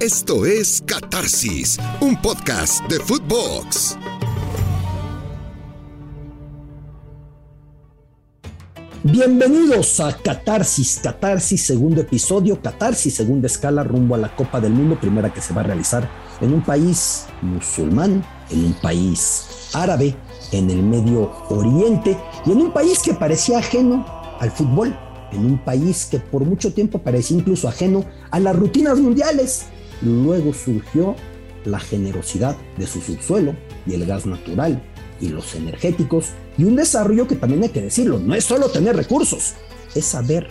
Esto es Catarsis, un podcast de Footbox. Bienvenidos a Catarsis, Catarsis segundo episodio, Catarsis segunda escala rumbo a la Copa del Mundo, primera que se va a realizar en un país musulmán, en un país árabe, en el Medio Oriente y en un país que parecía ajeno al fútbol, en un país que por mucho tiempo parecía incluso ajeno a las rutinas mundiales. Luego surgió la generosidad de su subsuelo y el gas natural y los energéticos y un desarrollo que también hay que decirlo, no es solo tener recursos, es saber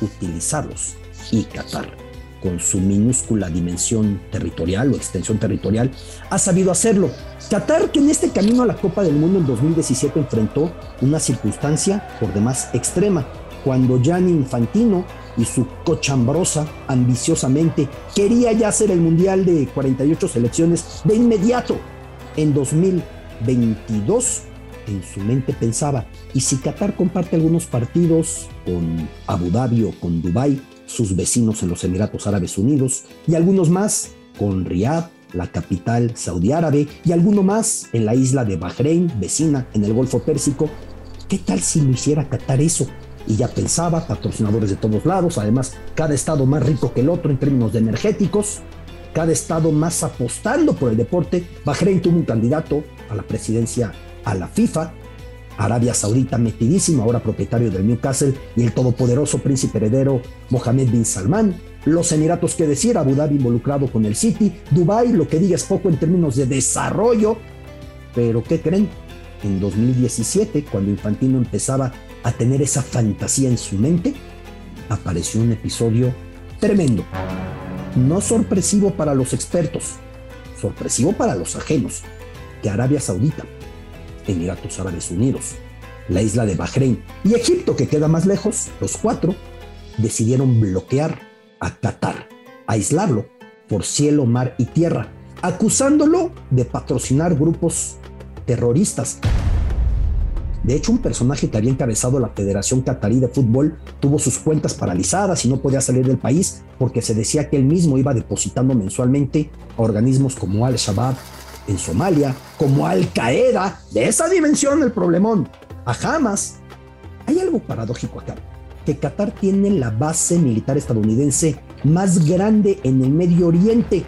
utilizarlos. Y Qatar, con su minúscula dimensión territorial o extensión territorial, ha sabido hacerlo. Qatar, que en este camino a la Copa del Mundo en 2017 enfrentó una circunstancia por demás extrema, cuando Gianni Infantino y su cochambrosa ambiciosamente quería ya hacer el Mundial de 48 selecciones de inmediato. En 2022 en su mente pensaba, ¿y si Qatar comparte algunos partidos con Abu Dhabi o con Dubái, sus vecinos en los Emiratos Árabes Unidos, y algunos más con Riyadh, la capital saudí árabe, y alguno más en la isla de Bahrein, vecina en el Golfo Pérsico? ¿Qué tal si lo hiciera Qatar eso? Y ya pensaba, patrocinadores de todos lados, además cada estado más rico que el otro en términos de energéticos, cada estado más apostando por el deporte. Bahrein tuvo un candidato a la presidencia a la FIFA, Arabia Saudita metidísimo, ahora propietario del Newcastle, y el todopoderoso príncipe heredero Mohammed bin Salman, los Emiratos que decir, Abu Dhabi involucrado con el City, Dubai, lo que diga es poco en términos de desarrollo, pero ¿qué creen? En 2017, cuando Infantino empezaba a tener esa fantasía en su mente, apareció un episodio tremendo. No sorpresivo para los expertos, sorpresivo para los ajenos, que Arabia Saudita, Emiratos Árabes Unidos, la isla de Bahrein y Egipto, que queda más lejos, los cuatro, decidieron bloquear a Qatar, aislarlo por cielo, mar y tierra, acusándolo de patrocinar grupos terroristas de hecho, un personaje que había encabezado la Federación Catarí de Fútbol tuvo sus cuentas paralizadas y no podía salir del país porque se decía que él mismo iba depositando mensualmente a organismos como Al-Shabaab en Somalia, como Al-Qaeda, de esa dimensión el problemón, a Hamas. Hay algo paradójico acá, que Qatar tiene la base militar estadounidense más grande en el Medio Oriente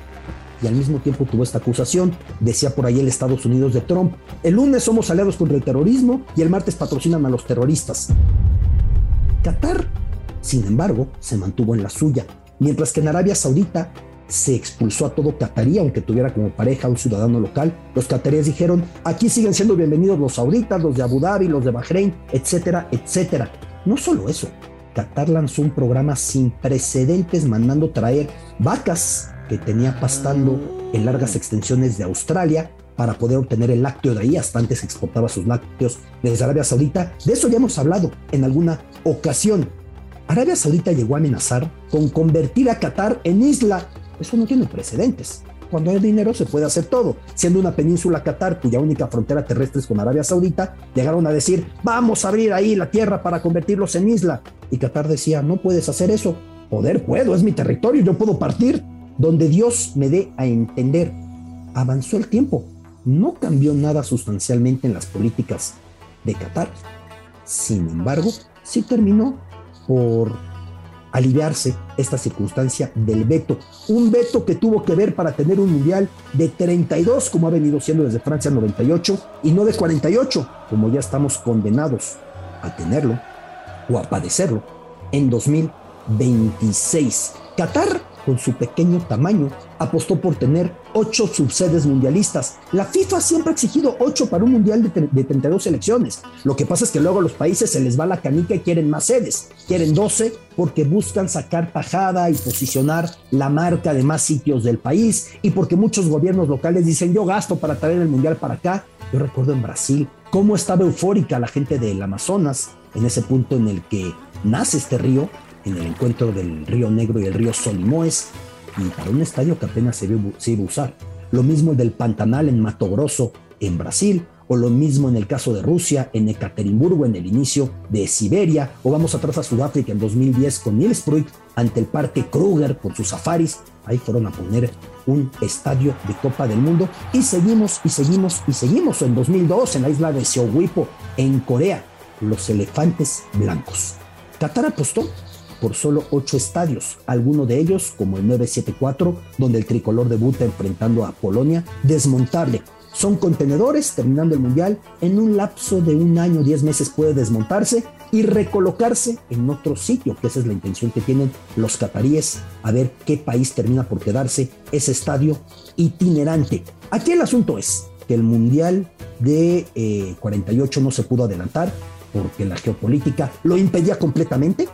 y al mismo tiempo tuvo esta acusación, decía por ahí el Estados Unidos de Trump. El lunes somos aliados contra el terrorismo y el martes patrocinan a los terroristas. Qatar, sin embargo, se mantuvo en la suya, mientras que en Arabia Saudita se expulsó a todo catarí, aunque tuviera como pareja un ciudadano local. Los cataríes dijeron, aquí siguen siendo bienvenidos los sauditas, los de Abu Dhabi, los de Bahrein, etcétera, etcétera. No solo eso, Qatar lanzó un programa sin precedentes mandando traer vacas que tenía pastando en largas extensiones de Australia para poder obtener el lácteo de ahí, hasta antes exportaba sus lácteos desde Arabia Saudita. De eso ya hemos hablado en alguna ocasión. Arabia Saudita llegó a amenazar con convertir a Qatar en isla. Eso no tiene precedentes. Cuando hay dinero se puede hacer todo. Siendo una península Qatar, cuya única frontera terrestre es con Arabia Saudita, llegaron a decir, vamos a abrir ahí la tierra para convertirlos en isla. Y Qatar decía, no puedes hacer eso. Poder puedo, es mi territorio, yo puedo partir donde Dios me dé a entender. Avanzó el tiempo, no cambió nada sustancialmente en las políticas de Qatar. Sin embargo, sí terminó por aliviarse esta circunstancia del veto. Un veto que tuvo que ver para tener un mundial de 32, como ha venido siendo desde Francia 98, y no de 48, como ya estamos condenados a tenerlo o a padecerlo en 2026. Qatar con su pequeño tamaño, apostó por tener ocho subsedes mundialistas. La FIFA siempre ha exigido ocho para un mundial de, 32 selecciones. Lo que pasa es que luego a los países se les va la canica y quieren más sedes. Quieren 12 porque buscan sacar tajada y posicionar la marca de más sitios del país y porque muchos gobiernos locales dicen yo gasto para traer el mundial para acá. Yo recuerdo en Brasil cómo estaba eufórica la gente del Amazonas en ese punto en el que nace este río en el encuentro del Río Negro y el Río Solimoes, y para un estadio que apenas se, iba a usar. Lo mismo el del Pantanal en Mato Grosso, en Brasil, o lo mismo en el caso de Rusia, en Ekaterimburgo, en el inicio de Siberia, o vamos atrás a Sudáfrica en 2010 con Niels Pruitt ante el Parque Kruger por sus safaris. ahí fueron a poner un estadio de Copa del Mundo y seguimos y seguimos y seguimos. En 2002 en la isla de Seowipo, en Corea, los elefantes blancos. Qatar apostó por solo ocho estadios, algunos de ellos, como el 974, donde el tricolor debuta enfrentando a Polonia, desmontable. Son contenedores, terminando el Mundial, en un lapso de un año, diez meses puede desmontarse y recolocarse en otro sitio, que esa es la intención que tienen los cataríes, a ver qué país termina por quedarse ese estadio itinerante. Aquí el asunto es que el Mundial de 48 eh, no se pudo adelantar porque la geopolítica lo impedía completamente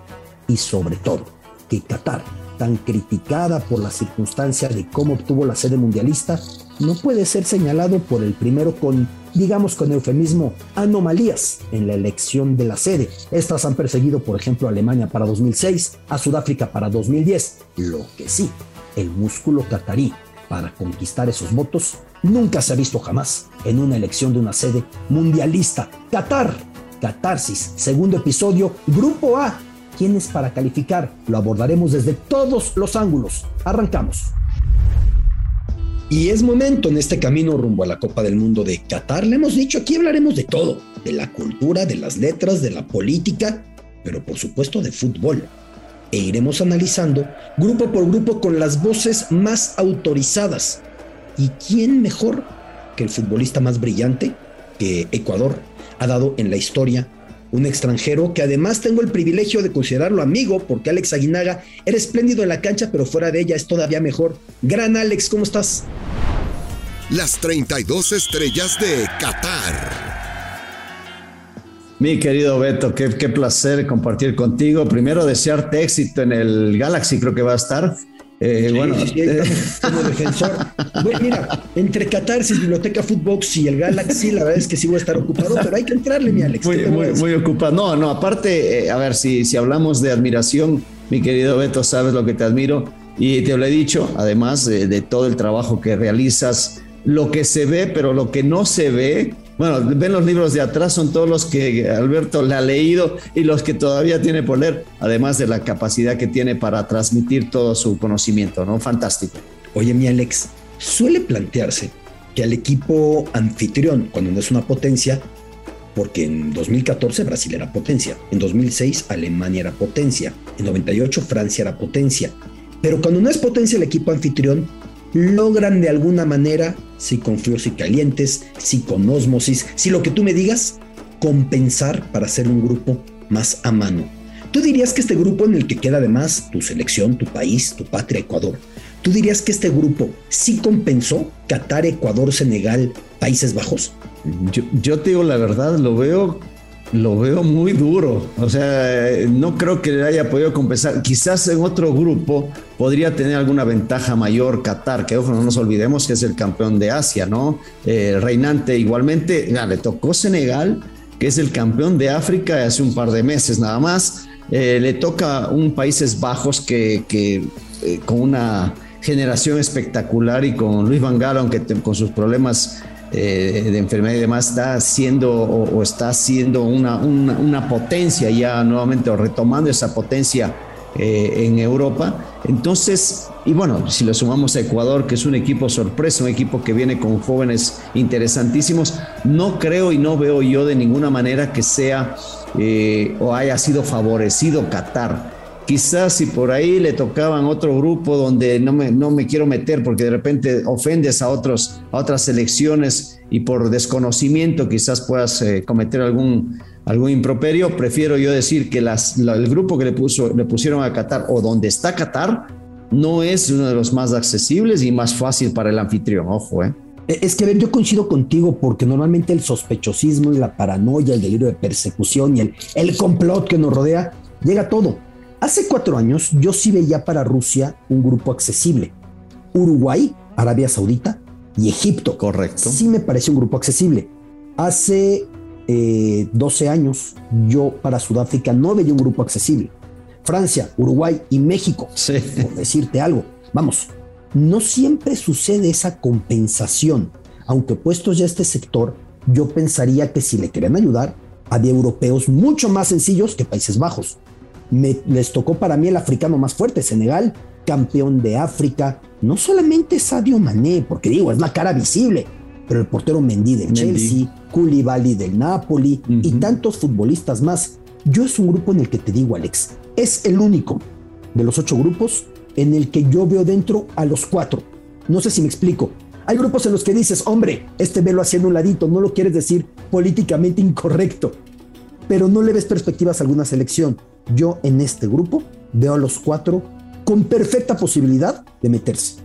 y sobre todo que Qatar, tan criticada por la circunstancia de cómo obtuvo la sede mundialista, no puede ser señalado por el primero con, digamos con eufemismo, anomalías en la elección de la sede. Estas han perseguido, por ejemplo, a Alemania para 2006, a Sudáfrica para 2010. Lo que sí, el músculo catarí para conquistar esos votos nunca se ha visto jamás en una elección de una sede mundialista. Qatar, Catarsis, segundo episodio, Grupo A. ¿Quién es para calificar? Lo abordaremos desde todos los ángulos. Arrancamos. Y es momento en este camino rumbo a la Copa del Mundo de Qatar. Le hemos dicho, aquí hablaremos de todo, de la cultura, de las letras, de la política, pero por supuesto de fútbol. E iremos analizando grupo por grupo con las voces más autorizadas. ¿Y quién mejor que el futbolista más brillante que Ecuador ha dado en la historia un extranjero que además tengo el privilegio de considerarlo amigo, porque Alex Aguinaga era espléndido en la cancha, pero fuera de ella es todavía mejor. Gran Alex, ¿cómo estás? Las 32 estrellas de Qatar. Mi querido Beto, qué, qué placer compartir contigo. Primero, desearte éxito en el Galaxy, creo que va a estar. Eh, bueno, eh, como defensor. Bueno, mira, entre Catarsis, Biblioteca Footbox y el Galaxy, la verdad es que sí voy a estar ocupado, pero hay que entrarle, mi Alex. Muy, ocupado. No, no, aparte, eh, a ver, si, si hablamos de admiración, mi querido Beto, sabes lo que te admiro. Y te lo he dicho, además de todo el trabajo que realizas, lo que se ve, pero lo que no se ve, bueno, ven los libros de atrás, son todos los que Alberto le ha leído y los que todavía tiene por leer, además de la capacidad que tiene para transmitir todo su conocimiento, ¿no? Fantástico. Oye, mi Alex, suele plantearse que al equipo anfitrión, cuando no es una potencia, porque en 2014 Brasil era potencia, en 2006 Alemania era potencia, en 98 Francia era potencia, pero cuando no es potencia el equipo anfitrión, logran de alguna manera, si con fríos y calientes, si con osmosis, si lo que tú me digas, compensar para ser un grupo más a mano. Tú dirías que este grupo en el que queda además tu selección, tu país, tu patria, Ecuador, ¿tú dirías que este grupo sí compensó Qatar, Ecuador, Senegal, Países Bajos? Yo, yo te digo la verdad, lo veo lo veo muy duro. O sea, no creo que le haya podido compensar. Quizás en otro grupo podría tener alguna ventaja mayor Qatar, que ojo, no nos olvidemos que es el campeón de Asia, ¿no? Eh, reinante igualmente, le tocó Senegal, que es el campeón de África hace un par de meses nada más. Eh, le toca un Países Bajos que, que eh, con una generación espectacular y con Luis Van Gaal, aunque con sus problemas eh, de enfermedad y demás está siendo o, está siendo una, una, potencia ya nuevamente o retomando esa potencia eh, en Europa. Entonces, y bueno, si lo sumamos a Ecuador, que es un equipo sorpresa, un equipo que viene con jóvenes interesantísimos, no creo y no veo yo de ninguna manera que sea eh, o haya sido favorecido Qatar Quizás si por ahí le tocaban otro grupo donde no me, no me quiero meter porque de repente ofendes a, otros, a otras selecciones y por desconocimiento quizás puedas eh, cometer algún, algún improperio, prefiero yo decir que las, el grupo que le, puso, le pusieron a Qatar o donde está Qatar no es uno de los más accesibles y más fácil para el anfitrión, ojo, ¿eh? E, es que, a ver, yo coincido contigo porque normalmente el sospechosismo y la paranoia, el delirio de persecución y el, el complot que nos rodea, llega todo. Hace cuatro años yo sí veía para Rusia un grupo accesible. Uruguay, Arabia Saudita y Egipto. Correcto. Sí me parece un grupo accesible. Hace 12 eh, años yo para Sudáfrica no veía un grupo accesible. Francia, Uruguay y México, sí. por decirte algo. Vamos, no siempre sucede esa compensación. Aunque puestos ya este sector, yo pensaría que si le querían ayudar, había europeos mucho más sencillos que Países Bajos les tocó para mí el africano más fuerte, Senegal, campeón de África, no solamente Sadio Mané, porque digo, es la cara visible, pero el portero Mendy del Chelsea, Koulibaly del Napoli y tantos futbolistas más. Yo es un grupo en el que te digo, Alex, es el único de los ocho grupos en el que yo veo dentro a los cuatro. No sé si me explico. Hay grupos en los que dices, hombre, este velo haciendo un ladito, no lo quieres decir políticamente incorrecto, pero no le ves perspectivas a alguna selección. Yo en este grupo veo a los cuatro con perfecta posibilidad de meterse.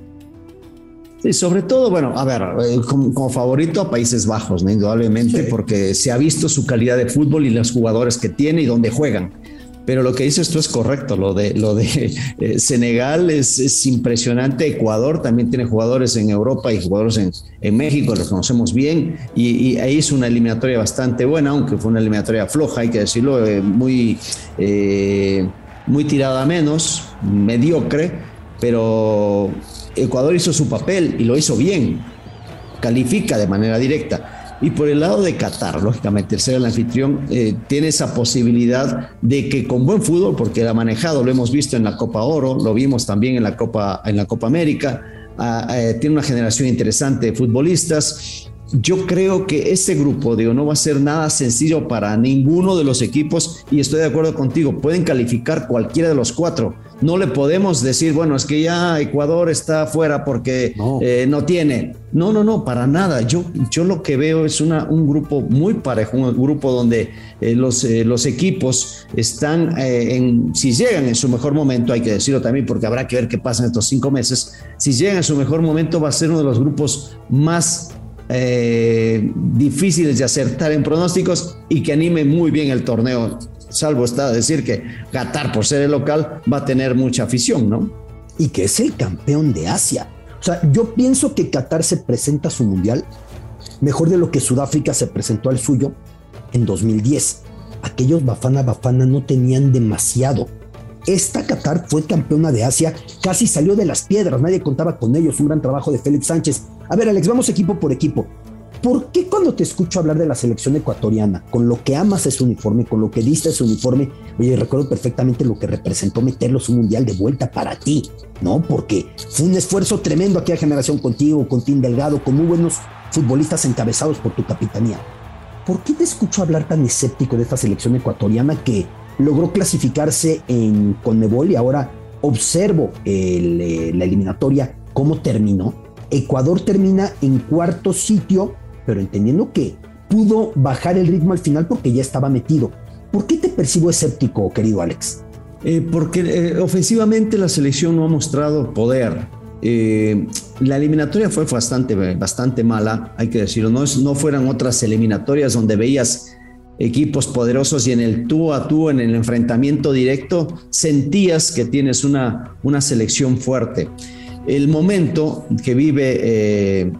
Sí, sobre todo, bueno, a ver, eh, como, favorito a Países Bajos, indudablemente, porque se ha visto su calidad de fútbol y los jugadores que tiene y dónde juegan. Pero lo que dices tú es correcto, lo de, lo de eh, Senegal es, impresionante, Ecuador también tiene jugadores en Europa y jugadores en, en México, los conocemos bien, y, ahí es una eliminatoria bastante buena, aunque fue una eliminatoria floja, hay que decirlo, eh, muy, eh, muy tirada a menos, mediocre, pero Ecuador hizo su papel y lo hizo bien, califica de manera directa. Y por el lado de Qatar, lógicamente, el ser el anfitrión eh, tiene esa posibilidad de que con buen fútbol, porque ha manejado, lo hemos visto en la Copa Oro, lo vimos también en la Copa, en la Copa América, ah, eh, tiene una generación interesante de futbolistas. Yo creo que este grupo, digo, no va a ser nada sencillo para ninguno de los equipos y estoy de acuerdo contigo, pueden calificar cualquiera de los cuatro no le podemos decir, bueno, es que ya Ecuador está fuera porque no, eh, tiene. No, no, no, para nada. Yo, yo lo que veo es una, un grupo muy parejo, un grupo donde eh, los, eh, los equipos están en, si llegan en su mejor momento, hay que decirlo también porque habrá que ver qué pasa en estos cinco meses, si llegan en su mejor momento va a ser uno de los grupos más difíciles de acertar en pronósticos y que anime muy bien el torneo salvo está decir que Qatar, por ser el local, va a tener mucha afición, ¿no? Y que es el campeón de Asia. O sea, yo pienso que Qatar se presenta a su mundial mejor de lo que Sudáfrica se presentó al suyo en 2010. Aquellos Bafana Bafana no tenían demasiado. Esta Qatar fue campeona de Asia, casi salió de las piedras, nadie contaba con ellos, un gran trabajo de Félix Sánchez. A ver, Alex, vamos equipo por equipo. ¿Por qué cuando te escucho hablar de la selección ecuatoriana, con lo que amas ese uniforme, con lo que diste ese uniforme, oye, recuerdo perfectamente lo que representó meterlos un mundial de vuelta para ti, ¿no? Porque fue un esfuerzo tremendo aquella generación contigo, con Tim Delgado, con muy buenos futbolistas encabezados por tu capitanía. ¿Por qué te escucho hablar tan escéptico de esta selección ecuatoriana que logró clasificarse en Conmebol y ahora observo eh, la eliminatoria, cómo terminó? Ecuador termina en cuarto sitio pero entendiendo que pudo bajar el ritmo al final porque ya estaba metido. ¿Por qué te percibo escéptico, querido Alex? Eh, porque eh, ofensivamente la selección no ha mostrado poder. La eliminatoria fue bastante, bastante mala, hay que decirlo. No, es, no fueran otras eliminatorias donde veías equipos poderosos y en el tú a tú, en el enfrentamiento directo, sentías que tienes una, una selección fuerte. El momento que vive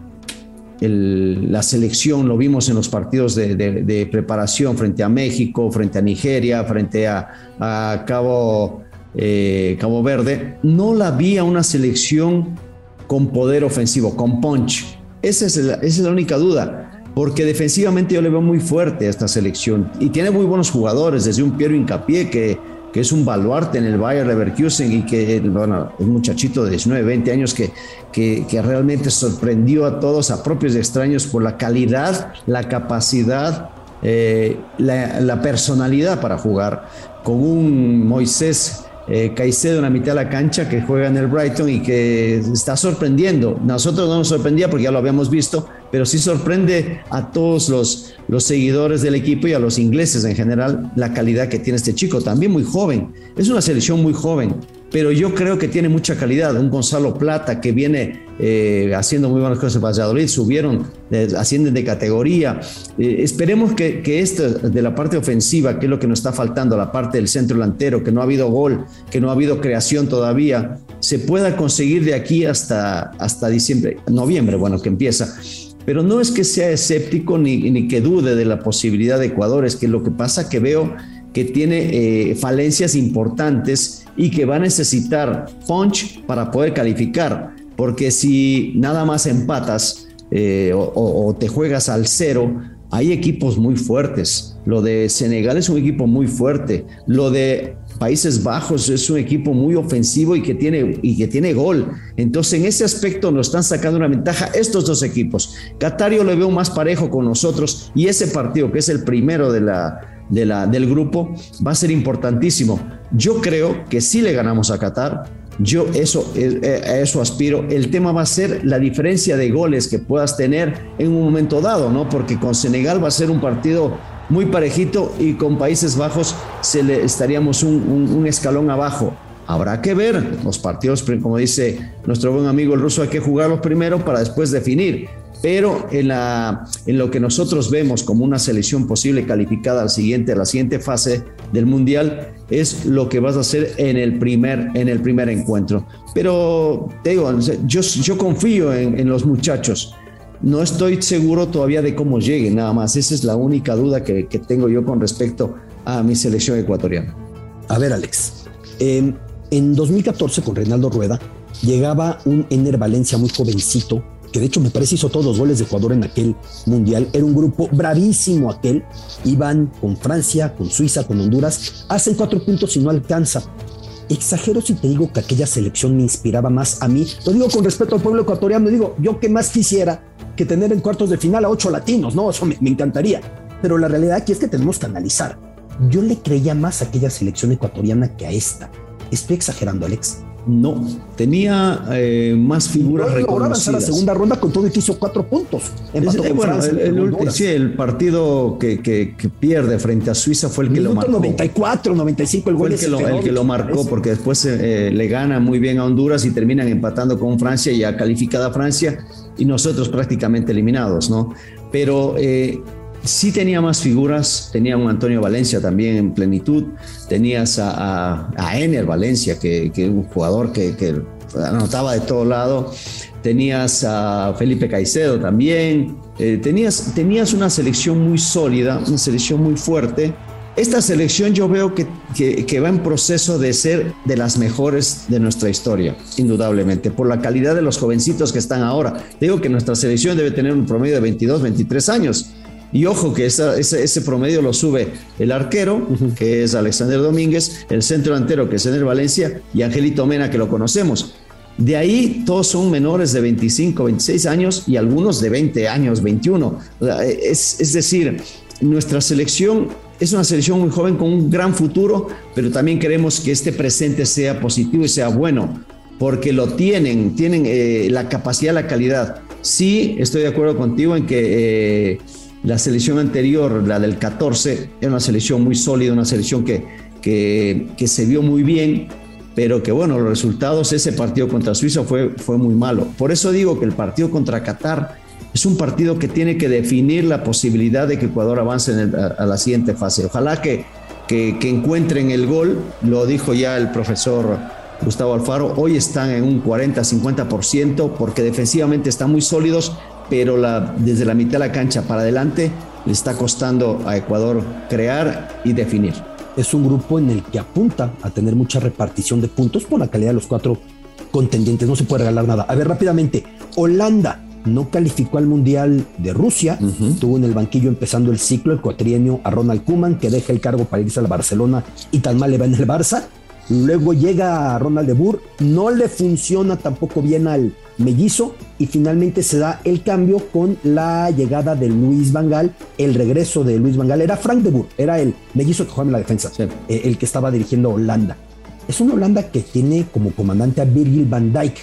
la selección, lo vimos en los partidos de, preparación frente a México, frente a Nigeria, frente a, Cabo, eh, Cabo Verde, no la vi a una selección con poder ofensivo, con punch. Esa es, esa es la única duda, porque defensivamente yo le veo muy fuerte a esta selección y tiene muy buenos jugadores, desde un Piero Incapié que que es un baluarte en el Bayer Leverkusen y que, bueno, un muchachito de 19, 20 años que, que, realmente sorprendió a todos, a propios y extraños, por la calidad, la capacidad, eh, la, la, personalidad para jugar, con un Moisés eh, Caicedo en la mitad de la cancha que juega en el Brighton y que está sorprendiendo. Nosotros no nos sorprendía porque ya lo habíamos visto, pero sí sorprende a todos los, seguidores del equipo y a los ingleses en general la calidad que tiene este chico, también muy joven. Es una selección muy joven pero yo creo que tiene mucha calidad. Un Gonzalo Plata que viene eh, haciendo muy buenas cosas en Valladolid, subieron, ascienden de categoría. Eh, esperemos que, que esto de la parte ofensiva, que es lo que nos está faltando, la parte del centro delantero, que no ha habido gol, que no ha habido creación todavía, se pueda conseguir de aquí hasta, hasta diciembre, noviembre, bueno, que empieza. Pero no es que sea escéptico ni, ni que dude de la posibilidad de Ecuador, es que lo que pasa que veo que tiene falencias importantes y que va a necesitar punch para poder calificar, porque si nada más empatas eh, o, te juegas al cero, hay equipos muy fuertes. Lo de Senegal es un equipo muy fuerte. Lo de Países Bajos es un equipo muy ofensivo y que tiene, y que tiene gol. Entonces, en ese aspecto nos están sacando una ventaja estos dos equipos. Catario lo veo más parejo con nosotros y ese partido, que es el primero de la, de la, del grupo, va a ser importantísimo. Yo creo que si le ganamos a Qatar, yo eso, eh, a eso aspiro. El tema va a ser la diferencia de goles que puedas tener en un momento dado, ¿no? Porque con Senegal va a ser un partido muy parejito y con Países Bajos se le estaríamos un, escalón abajo. Habrá que ver los partidos, como dice nuestro buen amigo el ruso, hay que jugarlos primero para después definir. Pero en, lo que nosotros vemos como una selección posible calificada al siguiente, a la siguiente fase del Mundial, es lo que vas a hacer en el primer, en el primer encuentro. Pero te digo, yo, confío en los muchachos. No estoy seguro todavía de cómo lleguen, nada más. Esa es la única duda que, tengo yo con respecto a mi selección ecuatoriana. A ver, Alex. en 2014, con Reinaldo Rueda, llegaba un Ener Valencia muy jovencito, que de hecho me parece hizo todos los goles de Ecuador en aquel mundial. Era un grupo bravísimo aquel. Iban con Francia, con Suiza, con Honduras. Hacen cuatro puntos y no alcanza. Exagero si te digo que aquella selección me inspiraba más a mí. Lo digo con respeto al pueblo ecuatoriano. Digo, yo que más quisiera que tener en cuartos de final a ocho latinos, ¿no? Eso me, encantaría. Pero la realidad aquí es que tenemos que analizar. Yo le creía más a aquella selección ecuatoriana que a esta. Estoy exagerando, Alex. No, tenía eh, más figuras no, reconocidas. la segunda ronda con todo y que hizo cuatro puntos. Empató con bueno, el, sí, el partido que, que, pierde frente a Suiza fue el que lo marcó. 94, 95, el gol el que, lo, el que lo marcó, porque después eh, le gana muy bien a Honduras y terminan empatando con Francia, ya calificada Francia, y nosotros prácticamente eliminados, ¿no? Pero eh, sí tenía más figuras, tenía un Antonio Valencia también en plenitud, tenías a, a, Ener Valencia, que es un jugador que, que, anotaba de todo lado, tenías a Felipe Caicedo también, eh, tenías, tenías una selección muy sólida, una selección muy fuerte. Esta selección yo veo que, que, que, va en proceso de ser de las mejores de nuestra historia, indudablemente, por la calidad de los jovencitos que están ahora. Digo que nuestra selección debe tener un promedio de 22, 23 años y ojo que ese, promedio lo sube el arquero, que es Alexander Domínguez, el centro delantero, que es Ener Valencia, y Angelito Mena, que lo conocemos. De ahí todos son menores de 25, 26 años y algunos de 20 años, 21. Es, es decir, nuestra selección es una selección muy joven con un gran futuro, pero también queremos que este presente sea positivo y sea bueno, porque lo tienen, tienen eh, la capacidad, la calidad. Sí, estoy de acuerdo contigo en que... Eh, la selección anterior, la del 14, era una selección muy sólida, una selección que, que, que se vio muy bien, pero que bueno, los resultados, ese partido contra Suiza fue, fue muy malo. Por eso digo que el partido contra Qatar es un partido que tiene que definir la posibilidad de que Ecuador avance a, la siguiente fase. Ojalá que, que, que, encuentren el gol, lo dijo ya el profesor Gustavo Alfaro, hoy están en un 40-50% porque defensivamente están muy sólidos, pero la, desde la mitad de la cancha para adelante le está costando a Ecuador crear y definir. Es un grupo en el que apunta a tener mucha repartición de puntos por la calidad de los cuatro contendientes. No se puede regalar nada. A ver, rápidamente, Holanda no calificó al Mundial de Rusia. Tuvo en el banquillo empezando el ciclo el cuatrienio a Ronald Koeman, que deja el cargo para irse al Barcelona y tan mal le va en el Barça. Luego llega Ronald de Boer, no le funciona tampoco bien al mellizo y finalmente se da el cambio con la llegada de Luis Vangal, el regreso de Luis Vangal. Era Frank de Boer, era el mellizo que jugaba en la defensa, eh, el que estaba dirigiendo Holanda. Es una Holanda que tiene como comandante a Virgil van Dijk.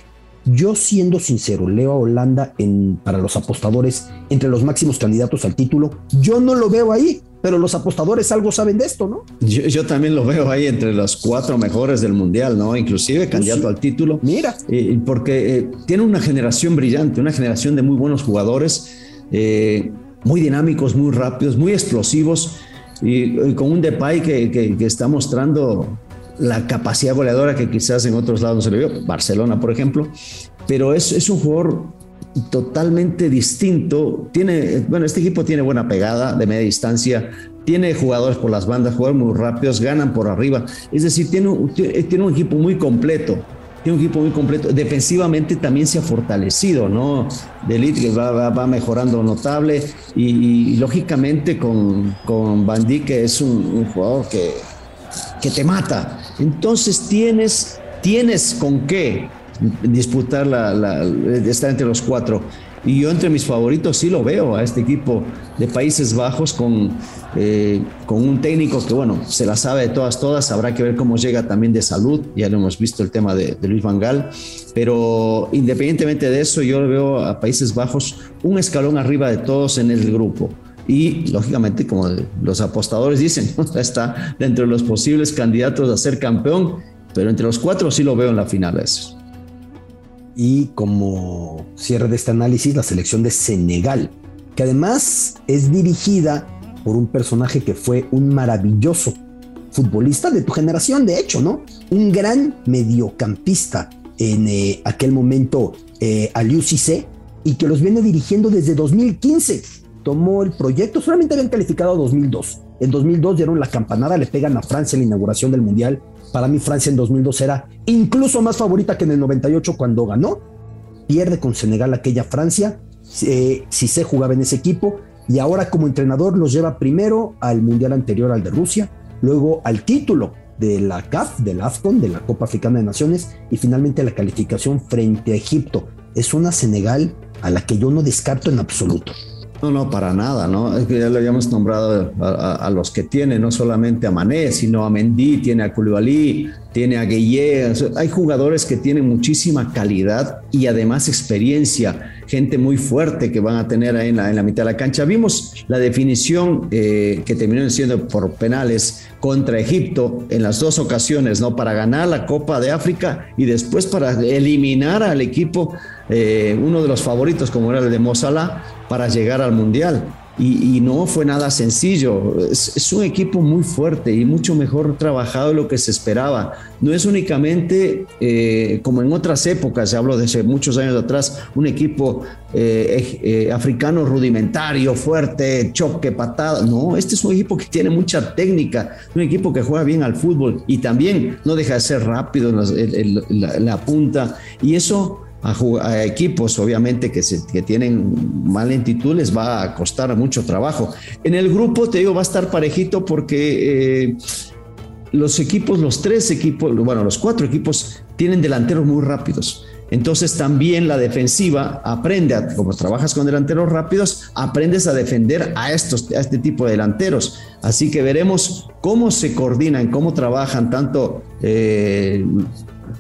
Yo siendo sincero, leo a Holanda en, para los apostadores entre los máximos candidatos al título. Yo no lo veo ahí pero los apostadores algo saben de esto, ¿no? Yo, también lo veo ahí entre los cuatro mejores del mundial, ¿no? Inclusive candidato al título. Mira. Eh, porque eh, tiene una generación brillante, una generación de muy buenos jugadores, eh, muy dinámicos, muy rápidos, muy explosivos, y, con un Depay que, que, está mostrando la capacidad goleadora que quizás en otros lados no se le vio, Barcelona, por ejemplo, pero es, es un jugador totalmente distinto. Tiene, bueno, este equipo tiene buena pegada de media distancia, tiene jugadores por las bandas, jugadores muy rápidos, ganan por arriba. Es decir, tiene, tiene un equipo muy completo. Tiene un equipo muy completo. Defensivamente también se ha fortalecido, ¿no? De elite que va, va, mejorando notable y, lógicamente con, con que es un, un jugador que, que te mata Entonces tienes, tienes con qué disputar la, la, estar entre los cuatro. Y yo entre mis favoritos sí lo veo a este equipo de Países Bajos con, eh, con un técnico que, bueno, se la sabe de todas, todas. Habrá que ver cómo llega también de salud. Ya lo hemos visto el tema de, de Luis Vangal. Pero independientemente de eso, yo veo a Países Bajos un escalón arriba de todos en el grupo. Y lógicamente, como los apostadores dicen, está dentro de los posibles candidatos a ser campeón, pero entre los cuatro sí lo veo en la final. Eso. Y como cierre de este análisis, la selección de Senegal, que además es dirigida por un personaje que fue un maravilloso futbolista de tu generación, de hecho, ¿no? Un gran mediocampista en eh, aquel momento, eh, Cissé, y que los viene dirigiendo desde 2015. Tomó el proyecto, solamente habían calificado 2002. En 2002 dieron la campanada, le pegan a Francia en la inauguración del Mundial para mí Francia en 2002 era incluso más favorita que en el 98 cuando ganó. Pierde con Senegal aquella Francia. Eh, si se jugaba en ese equipo y ahora como entrenador los lleva primero al Mundial anterior al de Rusia, luego al título de la CAF, del AFCON, de la Copa Africana de Naciones y finalmente la calificación frente a Egipto. Es una Senegal a la que yo no descarto en absoluto. No, no, para nada, ¿no? Es que ya lo habíamos nombrado a, los que tiene, no solamente a Mané, sino a Mendy, tiene a Koulibaly, tiene a Gueye. hay jugadores que tienen muchísima calidad y además experiencia, gente muy fuerte que van a tener ahí en la, en la mitad de la cancha. Vimos la definición eh, que terminó siendo por penales contra Egipto en las dos ocasiones, ¿no? Para ganar la Copa de África y después para eliminar al equipo, eh, uno de los favoritos como era el de Mozala, para llegar al Mundial y, no fue nada sencillo. Es, un equipo muy fuerte y mucho mejor trabajado de lo que se esperaba. No es únicamente eh, como en otras épocas, hablo de hace muchos años atrás, un equipo eh, eh, africano rudimentario, fuerte, choque, patada. No, este es un equipo que tiene mucha técnica, un equipo que juega bien al fútbol y también no deja de ser rápido en la punta. Y eso a, equipos, obviamente, que, se, que tienen mal lentitud, les va a costar mucho trabajo. En el grupo, te digo, va a estar parejito porque eh, los equipos, los tres equipos, bueno, los cuatro equipos tienen delanteros muy rápidos. Entonces también la defensiva aprende, como trabajas con delanteros rápidos, aprendes a defender a, estos, a este tipo de delanteros. Así que veremos cómo se coordinan, cómo trabajan tanto eh,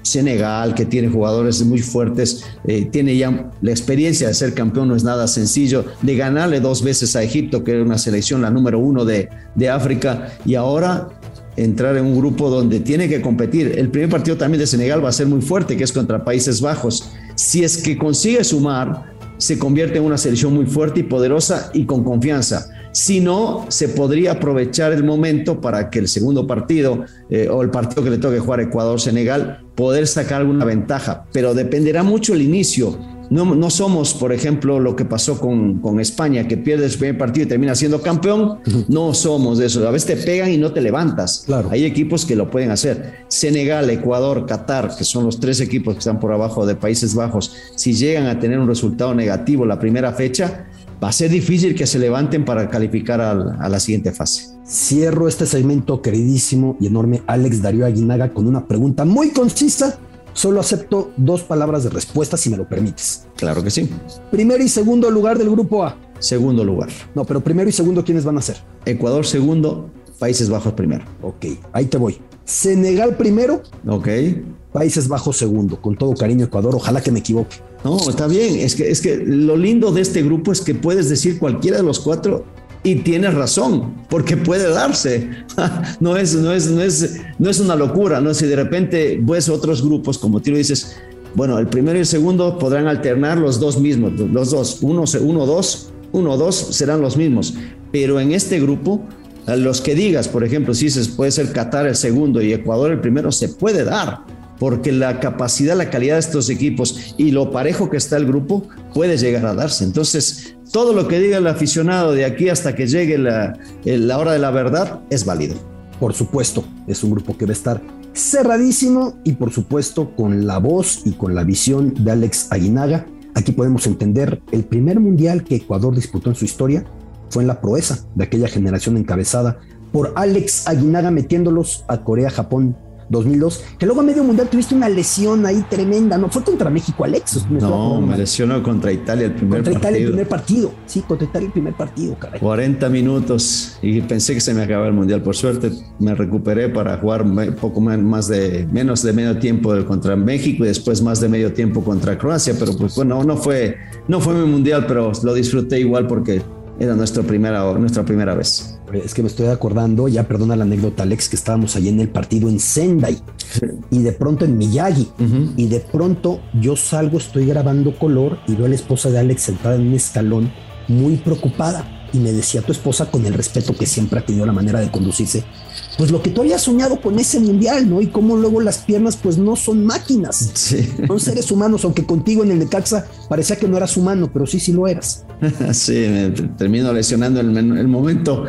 Senegal, que tiene jugadores muy fuertes, eh, tiene ya la experiencia de ser campeón, no es nada sencillo, de ganarle dos veces a Egipto, que era una selección la número uno de, de África, y ahora entrar en un grupo donde tiene que competir. El primer partido también de Senegal va a ser muy fuerte, que es contra Países Bajos. Si es que consigue sumar, se convierte en una selección muy fuerte y poderosa y con confianza. Si no, se podría aprovechar el momento para que el segundo partido eh, o el partido que le toque jugar Ecuador-Senegal, poder sacar alguna ventaja, pero dependerá mucho el inicio. No, no, somos, por ejemplo, lo que pasó con, con, España, que pierde el primer partido y termina siendo campeón. No somos de eso. A veces te pegan y no te levantas. Claro. Hay equipos que lo pueden hacer. Senegal, Ecuador, Qatar, que son los tres equipos que están por abajo de Países Bajos, si llegan a tener un resultado negativo la primera fecha, va a ser difícil que se levanten para calificar a, la siguiente fase. Cierro este segmento, queridísimo y enorme Alex Darío Aguinaga, con una pregunta muy concisa. Solo acepto dos palabras de respuesta si me lo permites. Claro que sí. Primero y segundo lugar del grupo A. Segundo lugar. No, pero primero y segundo, ¿quiénes van a ser? Ecuador segundo, Países Bajos primero. Ok, ahí te voy. Senegal primero. Ok. Países Bajos segundo. Con todo cariño, Ecuador. Ojalá que me equivoque. No, está bien. Es que, es que lo lindo de este grupo es que puedes decir cualquiera de los cuatro y tienes razón, porque puede darse. no, es, no, es, no, es, no es una locura, ¿no? Si de repente ves otros grupos, como tú dices, bueno, el primero y el segundo podrán alternar los dos mismos, los dos, uno, uno, dos, uno, dos serán los mismos. Pero en este grupo, los que digas, por ejemplo, si dices puede ser Qatar el segundo y Ecuador el primero, se puede dar porque la capacidad, la calidad de estos equipos y lo parejo que está el grupo puede llegar a darse. Entonces, todo lo que diga el aficionado de aquí hasta que llegue la, la hora de la verdad es válido. Por supuesto, es un grupo que va a estar cerradísimo y por supuesto con la voz y con la visión de Alex Aguinaga. Aquí podemos entender el primer mundial que Ecuador disputó en su historia fue en la proeza de aquella generación encabezada por Alex Aguinaga metiéndolos a Corea, Japón 2002, que luego a medio mundial tuviste una lesión ahí tremenda, ¿no? Fue contra México, Alex. No, me lesionó contra Italia el primer contra partido. Italia el primer partido, sí, contra Italia el primer partido, caray. 40 minutos y pensé que se me acababa el mundial. Por suerte me recuperé para jugar poco más de menos de medio tiempo contra México y después más de medio tiempo contra Croacia, pero pues bueno, no fue, no fue mi mundial, pero lo disfruté igual porque era nuestra primera, nuestra primera vez. Es que me estoy acordando, ya perdona la anécdota, Alex, que estábamos ahí en el partido en Sendai y de pronto en Miyagi. Y de pronto yo salgo, estoy grabando color y veo a la esposa de Alex sentada en un escalón muy preocupada. Y me decía tu esposa, con el respeto que siempre ha tenido la manera de conducirse, pues lo que tú habías soñado con ese mundial, ¿no? Y cómo luego las piernas, pues no son máquinas, sí. son seres humanos, aunque contigo en el Necaxa parecía que no eras humano, pero sí, sí lo eras. sí, me termino lesionando el momento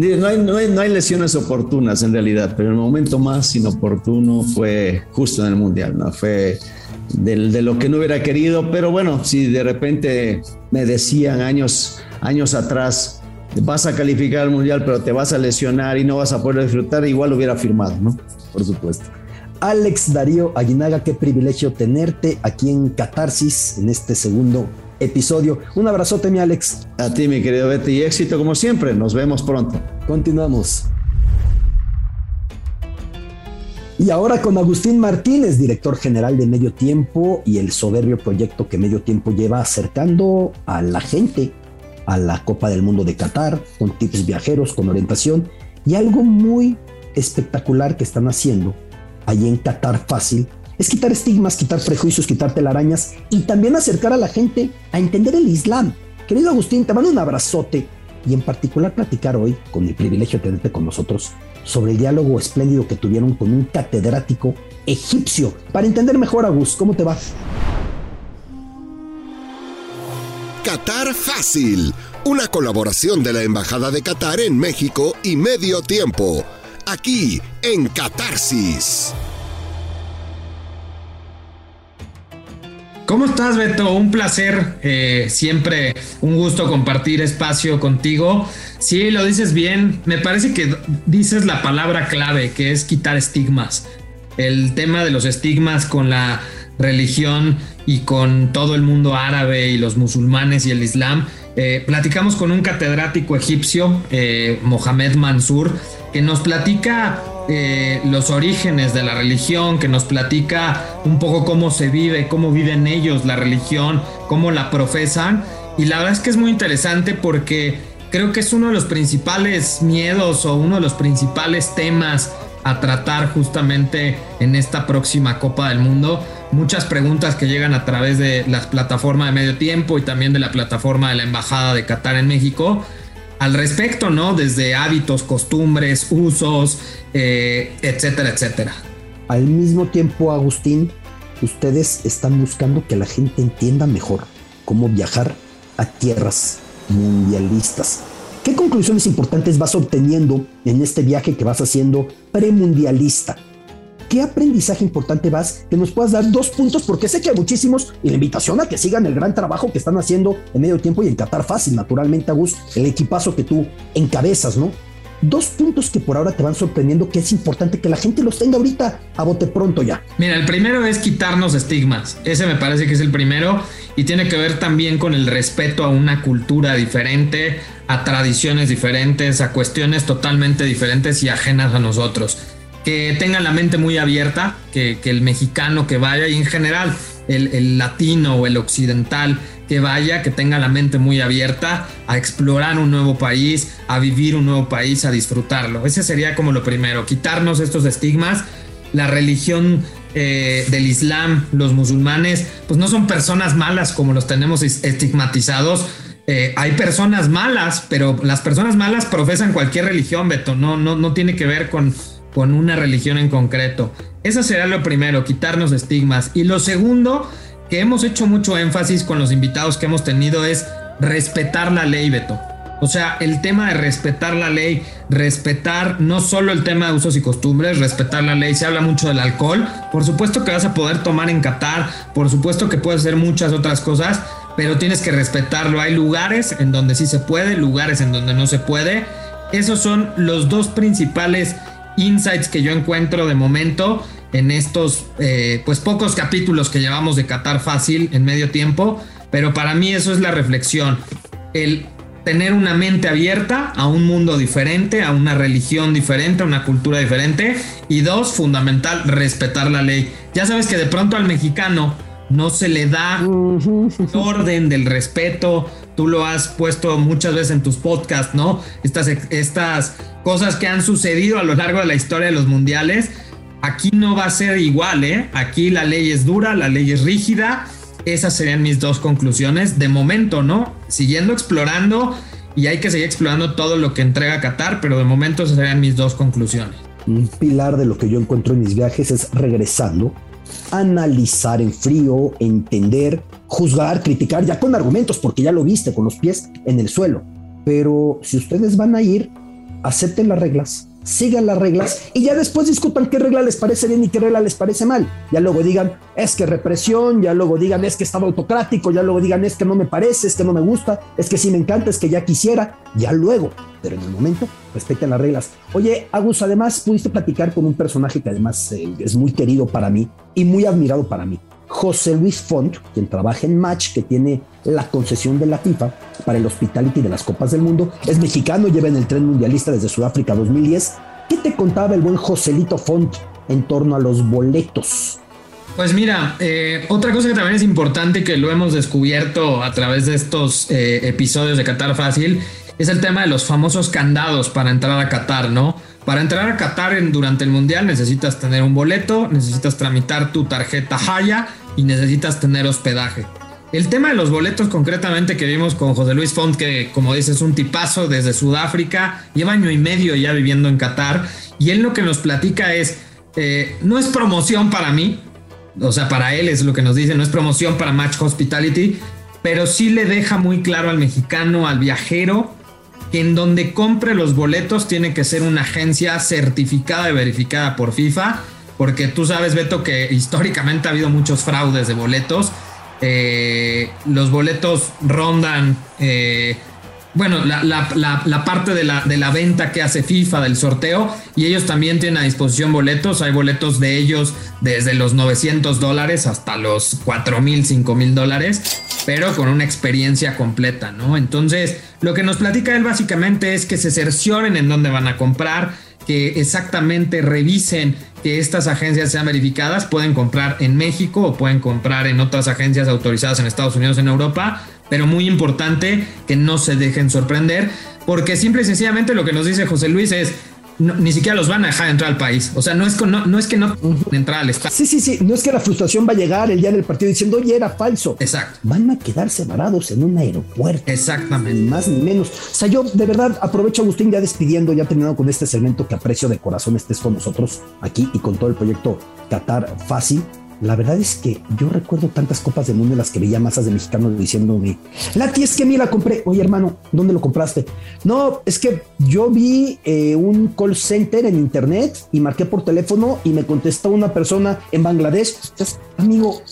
no hay, no, hay, no hay, lesiones oportunas en realidad, pero el momento más inoportuno fue justo en el Mundial, ¿no? Fue de, lo que no hubiera querido, pero bueno, si de repente me decían años, años atrás, vas a calificar al Mundial, pero te vas a lesionar y no vas a poder disfrutar, igual lo hubiera firmado, ¿no? Por supuesto. Alex Darío Aguinaga, qué privilegio tenerte aquí en Catarsis, en este segundo episodio. Un abrazote, mi Alex. A ti, mi querido Betty, y éxito como siempre. Nos vemos pronto. Continuamos. Y ahora con Agustín Martínez, director general de Medio Tiempo y el soberbio proyecto que Medio Tiempo lleva acercando a la gente a la Copa del Mundo de Qatar, con tips viajeros, con orientación y algo muy espectacular que están haciendo allí en Qatar Fácil es quitar estigmas, quitar prejuicios, quitar telarañas y también acercar a la gente a entender el Islam. Querido Agustín, te mando un abrazote y en particular platicar hoy, con el privilegio de tenerte con nosotros, sobre el diálogo espléndido que tuvieron con un catedrático egipcio. Para entender mejor, Agus, ¿cómo te va? Qatar Fácil, una colaboración de la Embajada de Qatar en México y Medio Tiempo, aquí en Catarsis. ¿Cómo estás, Beto? Un placer, eh, siempre un gusto compartir espacio contigo. Sí, lo dices bien. Me parece que dices la palabra clave, que es quitar estigmas. El tema de los estigmas con la religión y con todo el mundo árabe y los musulmanes y el islam. Eh, platicamos con un catedrático egipcio, eh, Mohamed Mansur, que nos platica eh, los orígenes de la religión, que nos platica un poco cómo se vive, cómo viven ellos la religión, cómo la profesan. Y la verdad es que es muy interesante porque creo que es uno de los principales miedos o uno de los principales temas a tratar justamente en esta próxima Copa del Mundo. Muchas preguntas que llegan a través de las plataformas de medio tiempo y también de la plataforma de la Embajada de Qatar en México al respecto, ¿no? Desde hábitos, costumbres, usos, eh, etcétera, etcétera. Al mismo tiempo, Agustín, ustedes están buscando que la gente entienda mejor cómo viajar a tierras mundialistas. ¿Qué conclusiones importantes vas obteniendo en este viaje que vas haciendo premundialista? ¿Qué aprendizaje importante vas que nos puedas dar dos puntos? Porque sé que hay muchísimos y la invitación a que sigan el gran trabajo que están haciendo en medio tiempo y en Qatar Fácil, naturalmente, Agus, el equipazo que tú encabezas, ¿no? Dos puntos que por ahora te van sorprendiendo que es importante que la gente los tenga ahorita a bote pronto ya. Mira, el primero es quitarnos estigmas. Ese me parece que es el primero y tiene que ver también con el respeto a una cultura diferente, a tradiciones diferentes, a cuestiones totalmente diferentes y ajenas a nosotros que tengan la mente muy abierta, que, el mexicano que vaya y en general el, latino o el occidental que vaya, que tenga la mente muy abierta a explorar un nuevo país, a vivir un nuevo país, a disfrutarlo. Ese sería como lo primero, quitarnos estos estigmas. La religión eh, del Islam, los musulmanes, pues no son personas malas como los tenemos estigmatizados. Eh, hay personas malas, pero las personas malas profesan cualquier religión, Beto. No, no, no tiene que ver con, con una religión en concreto. Eso será lo primero, quitarnos estigmas. Y lo segundo, que hemos hecho mucho énfasis con los invitados que hemos tenido, es respetar la ley, Beto. O sea, el tema de respetar la ley, respetar no solo el tema de usos y costumbres, respetar la ley, se habla mucho del alcohol, por supuesto que vas a poder tomar en Qatar, por supuesto que puedes hacer muchas otras cosas, pero tienes que respetarlo. Hay lugares en donde sí se puede, lugares en donde no se puede. Esos son los dos principales insights que yo encuentro de momento en estos eh, pues pocos capítulos que llevamos de Qatar fácil en medio tiempo, pero para mí eso es la reflexión, el tener una mente abierta a un mundo diferente, a una religión diferente, a una cultura diferente y dos, fundamental, respetar la ley. Ya sabes que de pronto al mexicano no se le da orden del respeto. Tú lo has puesto muchas veces en tus podcasts, ¿no? Estas, estas cosas que han sucedido a lo largo de la historia de los mundiales. Aquí no va a ser igual, ¿eh? Aquí la ley es dura, la ley es rígida. Esas serían mis dos conclusiones. De momento, ¿no? Siguiendo explorando y hay que seguir explorando todo lo que entrega Qatar, pero de momento esas serían mis dos conclusiones. Un pilar de lo que yo encuentro en mis viajes es regresando analizar en frío, entender, juzgar, criticar, ya con argumentos, porque ya lo viste, con los pies en el suelo. Pero si ustedes van a ir, acepten las reglas, sigan las reglas y ya después discutan qué regla les parece bien y qué regla les parece mal. Ya luego digan, es que represión, ya luego digan, es que estaba autocrático, ya luego digan, es que no me parece, es que no me gusta, es que sí me encanta, es que ya quisiera, ya luego. Pero en el momento, respeten las reglas. Oye, Agus, además pudiste platicar con un personaje que además eh, es muy querido para mí y muy admirado para mí. José Luis Font, quien trabaja en Match, que tiene la concesión de la FIFA para el hospitality de las Copas del Mundo, es mexicano, lleva en el tren mundialista desde Sudáfrica 2010. ¿Qué te contaba el buen Joselito Font en torno a los boletos? Pues mira, eh, otra cosa que también es importante que lo hemos descubierto a través de estos eh, episodios de Qatar Fácil es el tema de los famosos candados para entrar a Qatar, ¿no? Para entrar a Qatar durante el Mundial necesitas tener un boleto, necesitas tramitar tu tarjeta Haya y necesitas tener hospedaje. El tema de los boletos concretamente que vimos con José Luis Font, que como dices es un tipazo desde Sudáfrica, lleva año y medio ya viviendo en Qatar, y él lo que nos platica es, eh, no es promoción para mí, o sea, para él es lo que nos dice, no es promoción para Match Hospitality, pero sí le deja muy claro al mexicano, al viajero, que en donde compre los boletos tiene que ser una agencia certificada y verificada por FIFA porque tú sabes, Beto, que históricamente ha habido muchos fraudes de boletos. Eh, los boletos rondan, eh, bueno, la, parte de la, de la, venta que hace FIFA del sorteo y ellos también tienen a disposición boletos. Hay boletos de ellos desde los 900 dólares hasta los 4 mil, 5 mil dólares, pero con una experiencia completa, ¿no? Entonces, lo que nos platica él básicamente es que se cercioren en dónde van a comprar que exactamente revisen que estas agencias sean verificadas, pueden comprar en México o pueden comprar en otras agencias autorizadas en Estados Unidos, en Europa, pero muy importante que no se dejen sorprender, porque simple y sencillamente lo que nos dice José Luis es, ni siquiera los van a dejar entrar al país. O sea, no es, no, no es que no entrar al Sí, sí, sí. No es que la frustración va a llegar el día del partido diciendo, oye, era falso. Exacto. Van a quedarse varados en un aeropuerto. Exactamente. Ni más ni menos. O sea, yo de verdad aprovecho, Agustín, ya despidiendo, ya terminado con este segmento que aprecio de corazón estés con nosotros aquí y con todo el proyecto Qatar Fácil. La verdad es que yo recuerdo tantas copas del mundo en las que veía masas de mexicanos diciéndome, Lati, es que mí la compré. Oye, hermano, ¿dónde lo compraste? No, es que yo vi eh, un call center en internet y marqué por teléfono y me contestó una persona en Bangladesh. Amigo,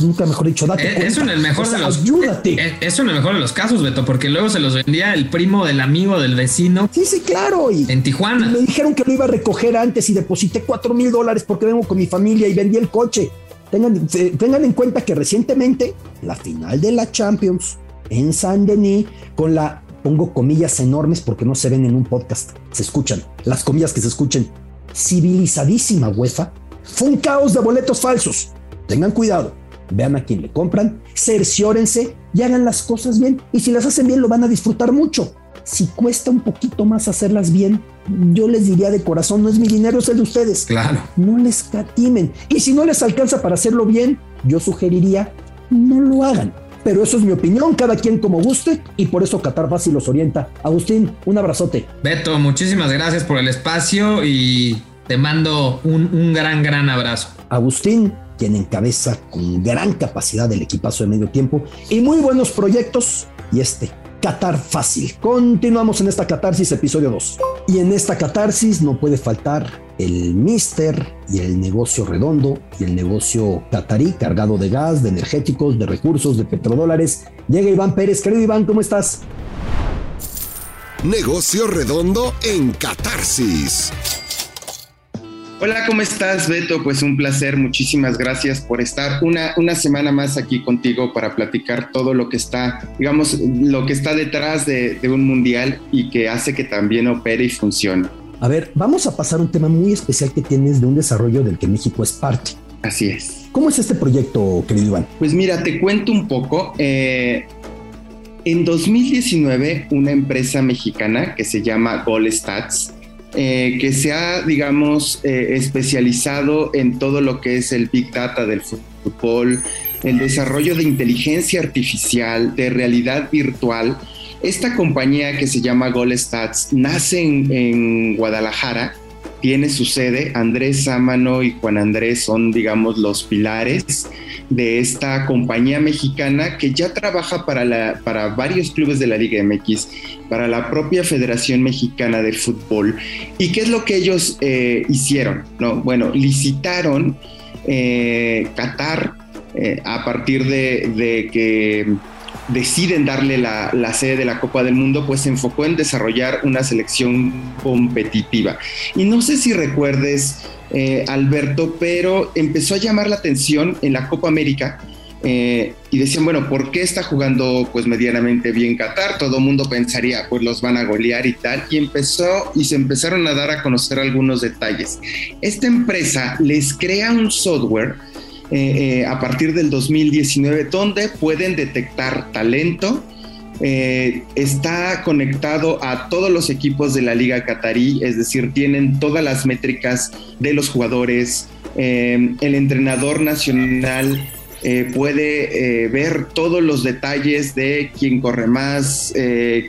nunca mejor dicho, date. Eh, eso en el mejor de los ayúdate. Eh, eso en el mejor de los casos, Beto, porque luego se los vendía el primo del amigo del vecino. Sí, sí, claro. Y, en Tijuana. me dijeron que lo iba a recoger antes y deposité cuatro mil dólares porque vengo con mi familia y vendí el coche. Tengan, tengan en cuenta que recientemente la final de la Champions en San Denis con la pongo comillas enormes porque no se ven en un podcast, se escuchan, las comillas que se escuchen, civilizadísima UEFA, fue un caos de boletos falsos. Tengan cuidado vean a quién le compran, cerciórense y hagan las cosas bien. Y si las hacen bien, lo van a disfrutar mucho. Si cuesta un poquito más hacerlas bien, yo les diría de corazón, no es mi dinero, es el de ustedes. Claro. No les catimen. Y si no les alcanza para hacerlo bien, yo sugeriría, no lo hagan. Pero eso es mi opinión, cada quien como guste, y por eso Qatar Fácil los orienta. Agustín, un abrazote. Beto, muchísimas gracias por el espacio y te mando un, un gran, gran abrazo. Agustín, quien encabeza con gran capacidad el equipazo de medio tiempo y muy buenos proyectos. Y este, Qatar Fácil. Continuamos en esta catarsis, episodio 2. Y en esta catarsis no puede faltar el Mister y el negocio redondo y el negocio catarí cargado de gas, de energéticos, de recursos, de petrodólares. Llega Iván Pérez. Querido Iván, ¿cómo estás? Negocio redondo en catarsis. Hola, ¿cómo estás, Beto? Pues un placer, muchísimas gracias por estar una, una semana más aquí contigo para platicar todo lo que está, digamos, lo que está detrás de, de un mundial y que hace que también opere y funcione. A ver, vamos a pasar a un tema muy especial que tienes de un desarrollo del que México es parte. Así es. ¿Cómo es este proyecto, querido Iván? Pues mira, te cuento un poco. Eh, en 2019, una empresa mexicana que se llama Goal Stats, eh, que se ha, digamos, eh, especializado en todo lo que es el Big Data del fútbol, el desarrollo de inteligencia artificial, de realidad virtual. Esta compañía que se llama Goal Stats nace en, Guadalajara, tiene su sede. Andrés Sámano y Juan Andrés son, digamos, los pilares de esta compañía mexicana que ya trabaja para, para varios clubes de la Liga MX, para la propia Federación Mexicana de Fútbol. ¿Y qué es lo que ellos eh, hicieron? ¿no? Bueno, licitaron eh, Qatar eh, a partir de, que deciden darle la, sede de la Copa del Mundo, pues se enfocó en desarrollar una selección competitiva. Y no sé si recuerdes eh, Alberto, pero empezó a llamar la atención en la Copa América. Eh, y decían, bueno, ¿por qué está jugando pues medianamente bien Qatar? Todo el mundo pensaría, pues los van a golear y tal. Y empezó y se empezaron a dar a conocer algunos detalles. Esta empresa les crea un software eh, a partir del 2019 donde pueden detectar talento, eh, está conectado a todos los equipos de la Liga Qatarí, es decir, tienen todas las métricas de los jugadores. Eh, el entrenador nacional eh, puede ver todos los detalles de quién corre más,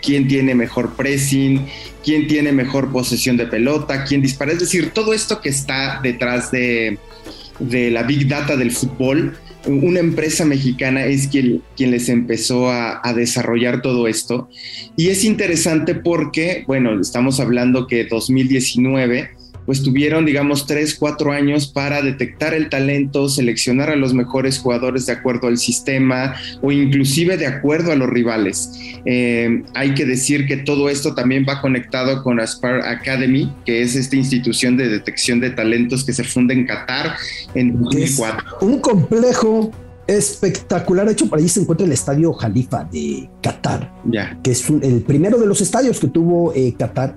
quién tiene mejor pressing, quién tiene mejor posesión de pelota, quién dispara. Es decir, todo esto que está detrás de, de la Big Data del fútbol una empresa mexicana es quien, quien les empezó a, a, desarrollar todo esto. Y es interesante porque, bueno, estamos hablando que 2019 pues tuvieron, digamos, tres, cuatro años para detectar el talento, seleccionar a los mejores jugadores de acuerdo al sistema o inclusive de acuerdo a los rivales. Eh, hay que decir que todo esto también va conectado con Aspire Academy, que es esta institución de detección de talentos que se funda en Qatar en 2004. un complejo espectacular. De hecho, por ahí se encuentra el estadio Jalifa de Qatar, ya que es el primero de los estadios que tuvo eh, Qatar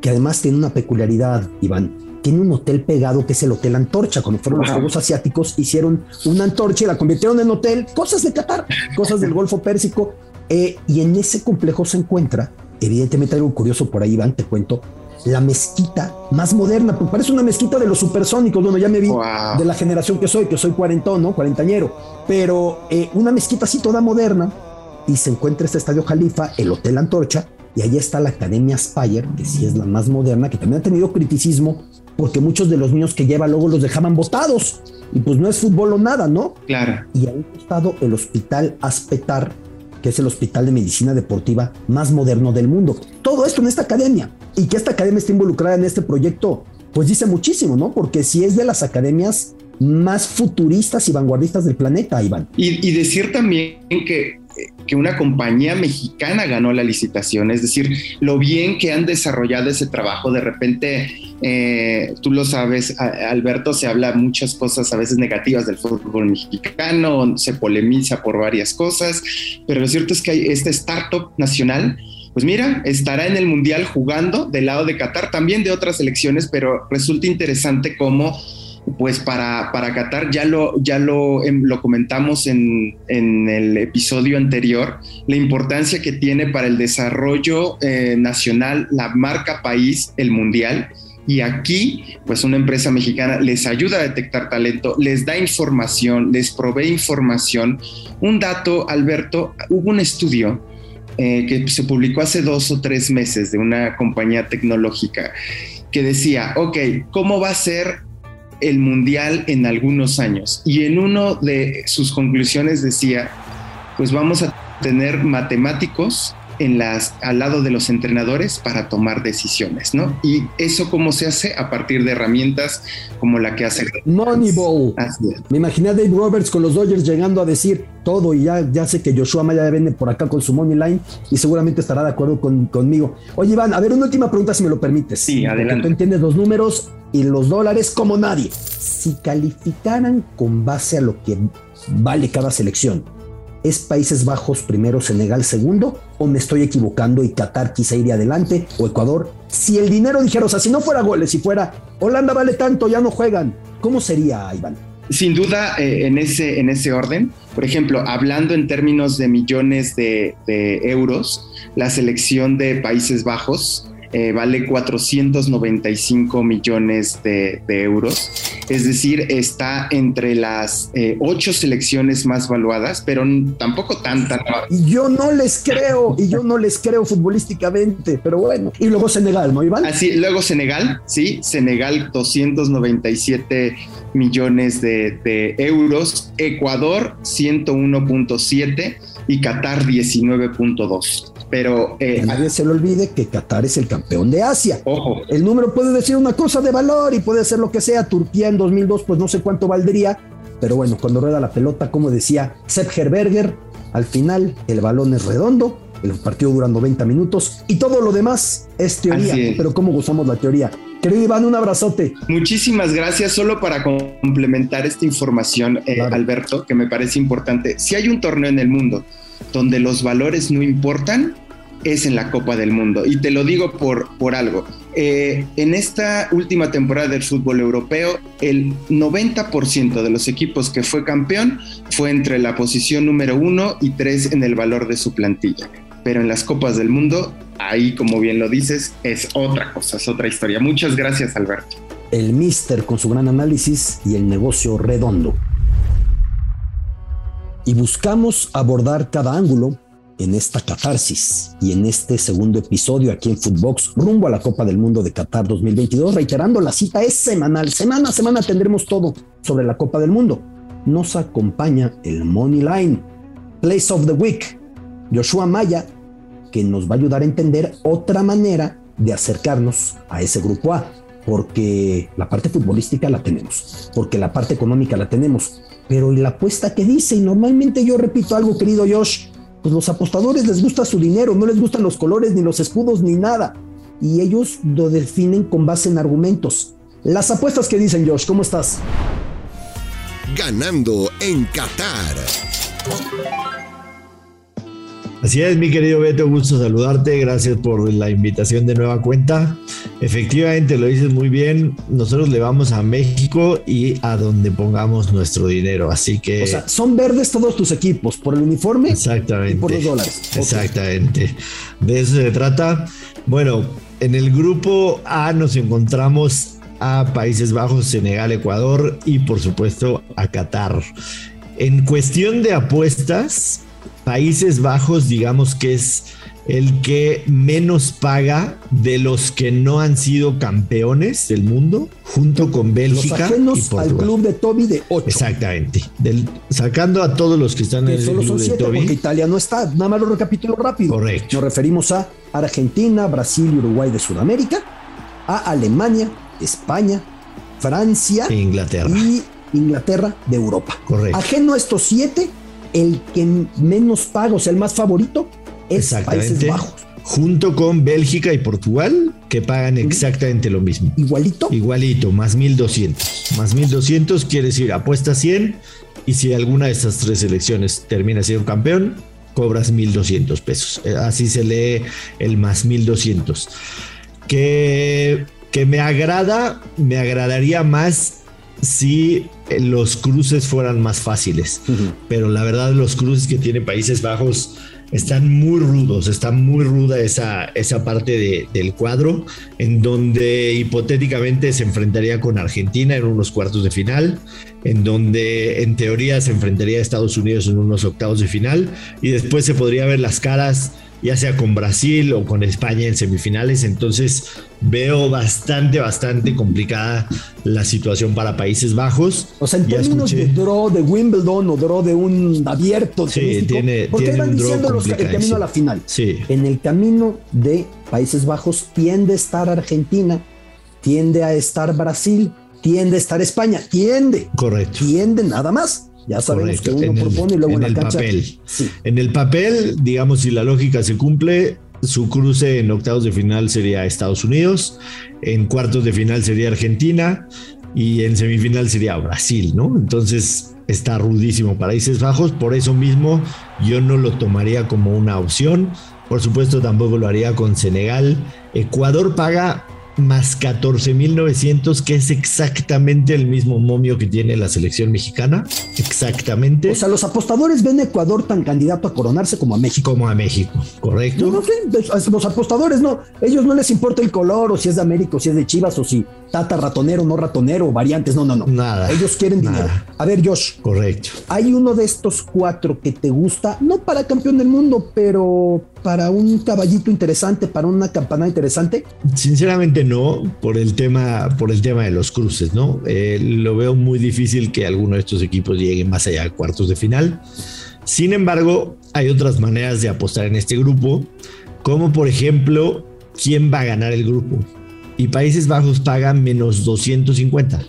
que además tiene una peculiaridad, Iván. Tiene un hotel pegado que es el Hotel Antorcha. Cuando fueron los Juegos Asiáticos, hicieron una antorcha y la convirtieron en hotel. Cosas de Qatar, cosas del Golfo Pérsico. Eh, y en ese complejo se encuentra, evidentemente, algo curioso por ahí, Iván, te cuento, la mezquita más moderna, porque parece una mezquita de los supersónicos. Bueno, ya me vi de la generación que soy, que soy cuarentón, ¿no? Cuarentañero. Pero eh, una mezquita así toda moderna. Y se encuentra este estadio Jalifa, el Hotel Antorcha, y ahí está la Academia Spire, que sí es la más moderna, que también ha tenido criticismo porque muchos de los niños que lleva luego los dejaban botados. Y pues no es fútbol o nada, ¿no? Claro. Y ahí ha estado el Hospital Aspetar, que es el hospital de medicina deportiva más moderno del mundo. Todo esto en esta academia. Y que esta academia esté involucrada en este proyecto, pues dice muchísimo, ¿no? Porque si es de las academias más futuristas y vanguardistas del planeta, Iván. Y, y decir también que que una compañía mexicana ganó la licitación, es decir, lo bien que han desarrollado ese trabajo, de repente, eh, tú lo sabes, Alberto, se habla muchas cosas a veces negativas del fútbol mexicano, se polemiza por varias cosas, pero lo cierto es que hay esta startup nacional pues mira, estará en el Mundial jugando del lado de Qatar, también de otras selecciones, pero resulta interesante cómo pues para, para Qatar ya lo, ya lo, em, lo comentamos en, el episodio anterior, la importancia que tiene para el desarrollo eh, nacional, la marca país, el mundial. Y aquí, pues una empresa mexicana les ayuda a detectar talento, les da información, les provee información. Un dato, Alberto, hubo un estudio eh, que se publicó hace dos o tres meses de una compañía tecnológica que decía, ok, ¿cómo va a ser el Mundial en algunos años. Y en uno de sus conclusiones decía, pues vamos a tener matemáticos, en las, al lado de los entrenadores para tomar decisiones, ¿no? Y eso cómo se hace a partir de herramientas como la que hace Moneyball. Me imaginé a Dave Roberts con los Dodgers llegando a decir todo y ya, ya sé que Joshua Maya viene por acá con su money line y seguramente estará de acuerdo conmigo. Oye, Iván, a ver, una última pregunta si me lo permites. Sí, adelante. tú entiendes los números y los dólares como nadie. Si calificaran con base a lo que vale cada selección, ¿Es Países Bajos primero, Senegal segundo? ¿O me estoy equivocando y Qatar quizá iría adelante? ¿O Ecuador? Si el dinero dijera, o sea, si no fuera goles, si fuera Holanda vale tanto, ya no juegan, ¿cómo sería, Iván? Sin duda, eh, en, ese, en ese orden, por ejemplo, hablando en términos de millones de, de euros, la selección de Países Bajos eh, vale 495 millones de, euros. Es decir, está entre las eh, ocho selecciones más valuadas, pero tampoco tanta. Y yo no les creo, y yo no les creo futbolísticamente, pero bueno. Y luego Senegal, ¿no, Iván? Así, luego Senegal, sí, Senegal 297 millones de, de euros, Ecuador 101.7 y Qatar 19.2. Pero eh, nadie se le olvide que Qatar es el campeón de Asia. Ojo. El número puede decir una cosa de valor y puede ser lo que sea. Turquía en 2002, pues no sé cuánto valdría. Pero bueno, cuando rueda la pelota, como decía Sepp Herberger, al final el balón es redondo, el partido dura 90 minutos y todo lo demás es teoría. Pero ¿cómo gozamos la teoría? Querido Iván, un abrazote. Muchísimas gracias. Solo para complementar esta información, eh, Alberto, que me parece importante. Si hay un torneo en el mundo donde los valores no importan, es en la Copa del Mundo. Y te lo digo por, por algo. Eh, en esta última temporada del fútbol europeo, el 90% de los equipos que fue campeón fue entre la posición número uno y tres en el valor de su plantilla. Pero en las Copas del Mundo, ahí como bien lo dices, es otra cosa, es otra historia. Muchas gracias, Alberto. El Mister con su gran análisis y el negocio redondo y buscamos abordar cada ángulo en esta catarsis y en este segundo episodio aquí en Footbox rumbo a la Copa del Mundo de Qatar 2022. Reiterando, la cita es semanal. Semana a semana tendremos todo sobre la Copa del Mundo. Nos acompaña el Money Line, Place of the Week, Joshua Maya, que nos va a ayudar a entender otra manera de acercarnos a ese grupo A, porque la parte futbolística la tenemos, porque la parte económica la tenemos, pero ¿y la apuesta que dice? Y normalmente yo repito algo, querido Josh, pues los apostadores les gusta su dinero, no les gustan los colores, ni los escudos, ni nada. Y ellos lo definen con base en argumentos. Las apuestas que dicen, Josh, ¿cómo estás? Ganando en Qatar. Así es, mi querido Beto, gusto saludarte. Gracias por la invitación de nueva cuenta. Efectivamente, lo dices muy bien. Nosotros le vamos a México y a donde pongamos nuestro dinero. Así que. O sea, son verdes todos tus equipos, por el uniforme Exactamente. y por los dólares. Exactamente. De eso se trata. Bueno, en el grupo A nos encontramos a Países Bajos, Senegal, Ecuador y por supuesto a Qatar. En cuestión de apuestas, Países Bajos, digamos que es el que menos paga de los que no han sido campeones del mundo, junto con Bélgica. Los al club de Toby de 8. Exactamente. sacando a todos los que están en el solo club son siete, de Porque Italia no está. Nada más lo recapitulo rápido. Correcto. Nos referimos a Argentina, Brasil y Uruguay de Sudamérica, a Alemania, España, Francia e Inglaterra. y Inglaterra de Europa. Correcto. Ajeno a estos siete, el que menos paga, o sea, el más favorito, es Países Bajos. Junto con Bélgica y Portugal, que pagan exactamente lo mismo. Igualito. Igualito, más 1200. Más 1200 quiere decir apuesta 100 y si alguna de estas tres selecciones termina siendo campeón, cobras 1200 pesos. Eh, así se lee el más 1200. Que, que me agrada, me agradaría más si eh, los cruces fueran más fáciles. Pero la verdad, los cruces que tiene Países Bajos están muy rudos, está muy ruda esa, esa parte del cuadro, en donde hipotéticamente se enfrentaría con Argentina en unos cuartos de final, en donde en teoría se enfrentaría a Estados Unidos en unos octavos de final, y después se podría ver las caras ya sea con Brasil o con España en semifinales. Entonces veo bastante, bastante complicada la situación para Países Bajos. O sea, en términos de draw de Wimbledon o draw de un abierto, sí, tiene, porque van diciendo los, el camino a la final. Sí. En el camino de Países Bajos tiende a estar Argentina, tiende a estar Brasil, tiende a estar España, tiende. Correcto. Tiende nada más. Ya sabemos que uno propone y luego en, el papel. En el papel, digamos, si la lógica se cumple, su cruce en octavos de final sería Estados Unidos, en cuartos de final sería Argentina y en semifinal sería Brasil, ¿no? Entonces está rudísimo Países Bajos, por eso mismo yo no lo tomaría como una opción. Por supuesto, tampoco lo haría con Senegal. Ecuador paga más 14.900, que es exactamente el mismo momio que tiene la selección mexicana. Exactamente. O sea, los apostadores ven a Ecuador tan candidato a coronarse como a México. Como a México, correcto. No, no sé, los apostadores no, ellos no les importa el color o si es de América o si es de Chivas o si tata ratonero, no ratonero, variantes, no, no, no. Nada. Ellos quieren dinero. A ver, Josh. Correcto. Hay uno de estos cuatro que te gusta, no para campeón del mundo, pero para un caballito interesante, para una campana interesante. Sinceramente no, por el tema, por el tema de los cruces, ¿no? Eh, lo veo muy difícil que alguno de estos equipos llegue más allá de cuartos de final. Sin embargo, hay otras maneras de apostar en este grupo, como por ejemplo, quién va a ganar el grupo y Países Bajos paga menos 250.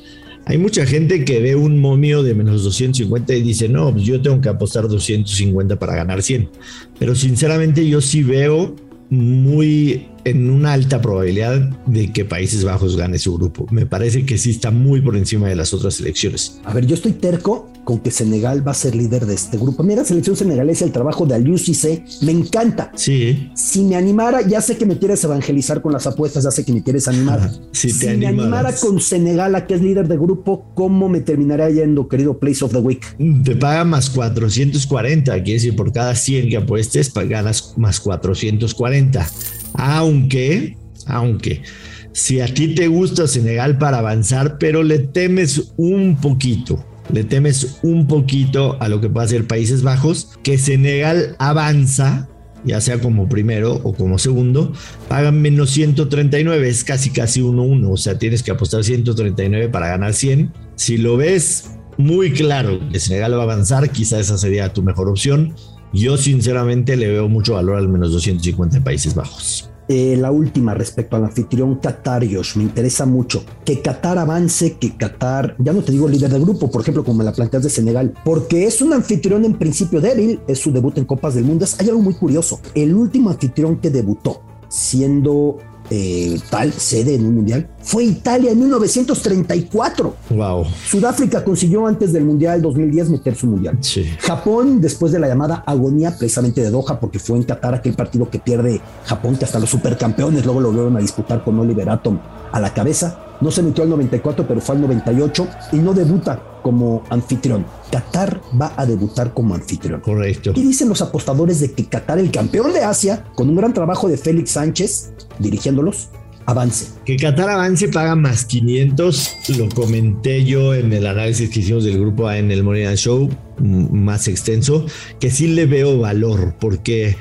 Hay mucha gente que ve un momio de menos 250 y dice, no, pues yo tengo que apostar 250 para ganar 100. Pero sinceramente yo sí veo muy en una alta probabilidad de que Países Bajos gane su grupo. Me parece que sí está muy por encima de las otras selecciones. A ver, yo estoy terco con que Senegal va a ser líder de este grupo. Mira, selección senegalesa, el trabajo de Aliou Cissé, me encanta. Sí. Si me animara, ya sé que me quieres evangelizar con las apuestas, ya sé que me quieres animar. si me animara con Senegal, a que es líder de grupo, ¿cómo me terminaría yendo, querido Place of the Week? Te paga más 440, quiere decir, por cada 100 que apuestes, ganas más 440. Aunque, aunque, si a ti te gusta Senegal para avanzar, pero le temes un poquito, le temes un poquito a lo que puede hacer Países Bajos, que Senegal avanza, ya sea como primero o como segundo, pagan menos 139, es casi casi 1-1, o sea, tienes que apostar 139 para ganar 100. Si lo ves muy claro que Senegal va a avanzar, quizá esa sería tu mejor opción. Yo sinceramente le veo mucho valor al menos 250 Países Bajos. Eh, la última respecto al anfitrión Qatar, Josh, me interesa mucho que Qatar avance, que Qatar, ya no te digo líder del grupo, por ejemplo, como me la planteas de Senegal, porque es un anfitrión en principio débil, es su debut en Copas del Mundo. Hay algo muy curioso, el último anfitrión que debutó siendo eh, tal sede en un mundial fue Italia en 1934. Wow. Sudáfrica consiguió antes del mundial 2010 meter su mundial. Sí. Japón, después de la llamada agonía precisamente de Doha, porque fue en Qatar aquel partido que pierde Japón, que hasta los supercampeones luego lo volvieron a disputar con Oliver Atom a la cabeza. No se metió al 94, pero fue al 98 y no debuta como anfitrión. Qatar va a debutar como anfitrión. Correcto. Y dicen los apostadores de que Qatar, el campeón de Asia, con un gran trabajo de Félix Sánchez dirigiéndolos, avance. Que Qatar avance paga más 500, lo comenté yo en el análisis que hicimos del grupo A en el Morning Show, más extenso, que sí le veo valor, porque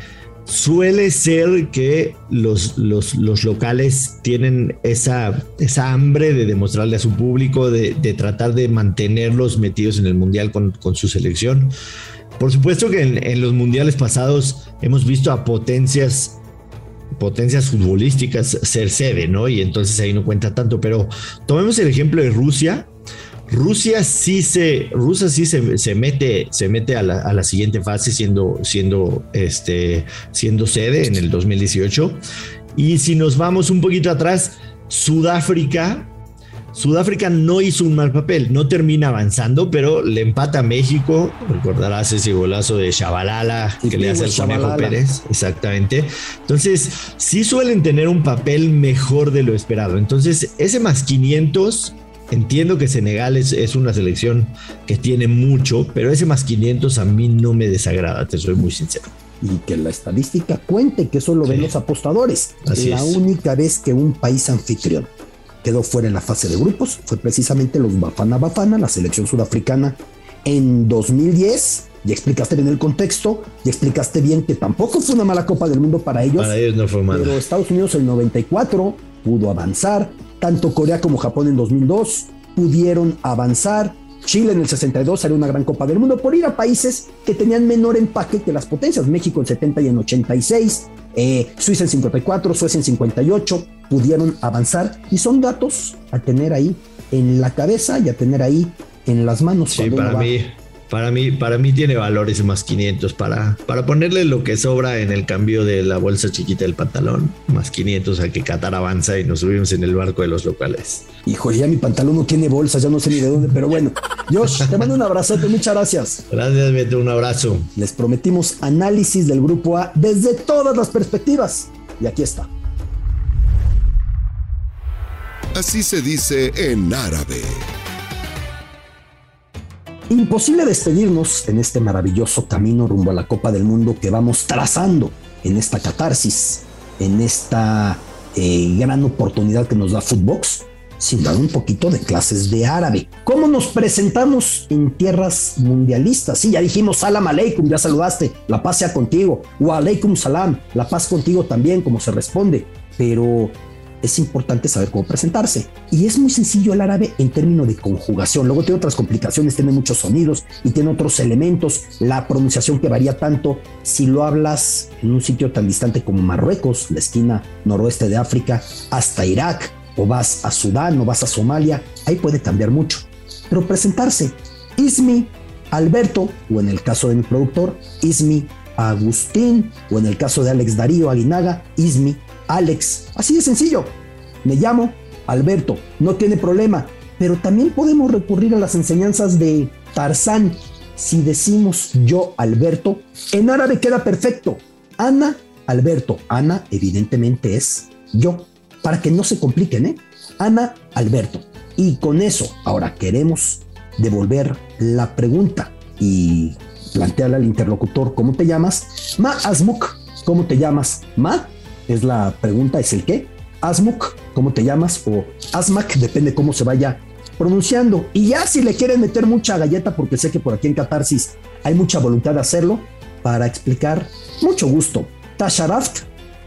suele ser que los, los, locales tienen esa, esa hambre de demostrarle a su público, de, de tratar de mantenerlos metidos en el mundial con, con su selección. Por supuesto que en, en, los mundiales pasados hemos visto a potencias, potencias futbolísticas ser sede, ¿no? Y entonces ahí no cuenta tanto, pero tomemos el ejemplo de Rusia, Rusia sí se, Rusia sí se, se mete, se mete a la, a la, siguiente fase siendo, siendo, este, siendo sede en el 2018. Y si nos vamos un poquito atrás, Sudáfrica, Sudáfrica no hizo un mal papel, no termina avanzando, pero le empata a México. Recordarás ese golazo de Chabalala que le hace al Conejo Pérez. Exactamente. Entonces, sí suelen tener un papel mejor de lo esperado. Entonces, ese más 500 Entiendo que Senegal es, es, una selección que tiene mucho, pero ese más 500 a mí no me desagrada, te soy muy sincero. Y que la estadística cuente que eso lo sí. ven los apostadores. Así la es. única vez que un país anfitrión quedó fuera en la fase de grupos fue precisamente los Bafana Bafana, la selección sudafricana, En 2010 ya explicaste bien el contexto, ya explicaste bien que tampoco fue una mala Copa del Mundo para ellos. Para ellos no fue mala. Pero Estados Unidos en el 94 pudo avanzar, tanto Corea como Japón en 2002 pudieron avanzar. Chile en el 62 salió una gran Copa del Mundo por ir a países que tenían menor empaque que las potencias. México en 70 y en 86, eh, Suiza en 54, Suecia en 58, pudieron avanzar y son datos a tener ahí en la cabeza y a tener ahí en las manos. Sí, para mí, para mí, para mí tiene valores más 500 para, para ponerle lo que sobra en el cambio de la bolsa chiquita del pantalón, más 500 a que Qatar avanza y nos subimos en el barco de los locales. Hijo, ya mi pantalón no tiene bolsas, ya no sé ni de dónde, pero bueno. Josh, te mando un abrazote, muchas gracias. Gracias, Beto, un abrazo. Les prometimos análisis del grupo A desde todas las perspectivas. Y aquí está. Así se dice en árabe. Imposible despedirnos en este maravilloso camino rumbo a la Copa del Mundo que vamos trazando en esta catarsis, en esta eh, gran oportunidad que nos da Footbox, sin dar un poquito de clases de árabe. ¿Cómo nos presentamos en tierras mundialistas? Sí, ya dijimos salam aleikum, ya saludaste, la paz sea contigo, wa aleikum salam, la paz contigo también, como se responde, pero es importante saber cómo presentarse. Y es muy sencillo el árabe en términos de conjugación. Luego tiene otras complicaciones, tiene muchos sonidos y tiene otros elementos. La pronunciación que varía tanto si lo hablas en un sitio tan distante como Marruecos, la esquina noroeste de África, hasta Irak, o vas a Sudán, o vas a Somalia, ahí puede cambiar mucho. Pero presentarse, Ismi, Alberto, o en el caso de mi productor, Ismi, Agustín, o en el caso de Alex Darío Aguinaga, Ismi, Alex. Así de sencillo. Me llamo Alberto, no tiene problema. Pero también podemos recurrir a las enseñanzas de Tarzán. Si decimos yo Alberto, en árabe queda perfecto. Ana Alberto. Ana evidentemente es yo. Para que no se compliquen, ¿eh? Ana Alberto. Y con eso, ahora queremos devolver la pregunta y plantearle al interlocutor, ¿cómo te llamas? Ma Asmuk, ¿cómo te llamas? Ma es la pregunta, es el qué. Asmuk, ¿cómo te llamas? O Asmak, depende cómo se vaya pronunciando. Y ya si le quieren meter mucha galleta, porque sé que por aquí en Catarsis hay mucha voluntad de hacerlo, para explicar, mucho gusto. Tasharaft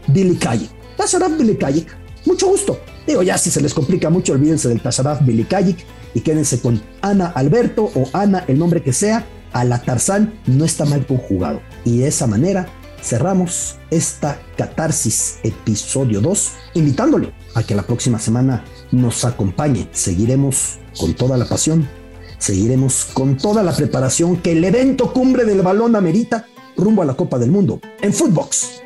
Bilikayik. Tasharaft Bilikayik, mucho gusto. Digo, ya si se les complica mucho, olvídense del Tasharaft Bilikayik y quédense con Ana Alberto o Ana, el nombre que sea. A la Tarzán no está mal conjugado. Y de esa manera cerramos esta catarsis episodio 2, invitándole a que la próxima semana nos acompañe. Seguiremos con toda la pasión, seguiremos con toda la preparación que el evento cumbre del balón amerita rumbo a la Copa del Mundo en Footbox.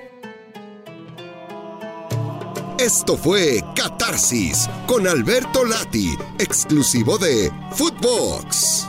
Esto fue Catarsis con Alberto Lati, exclusivo de Footbox.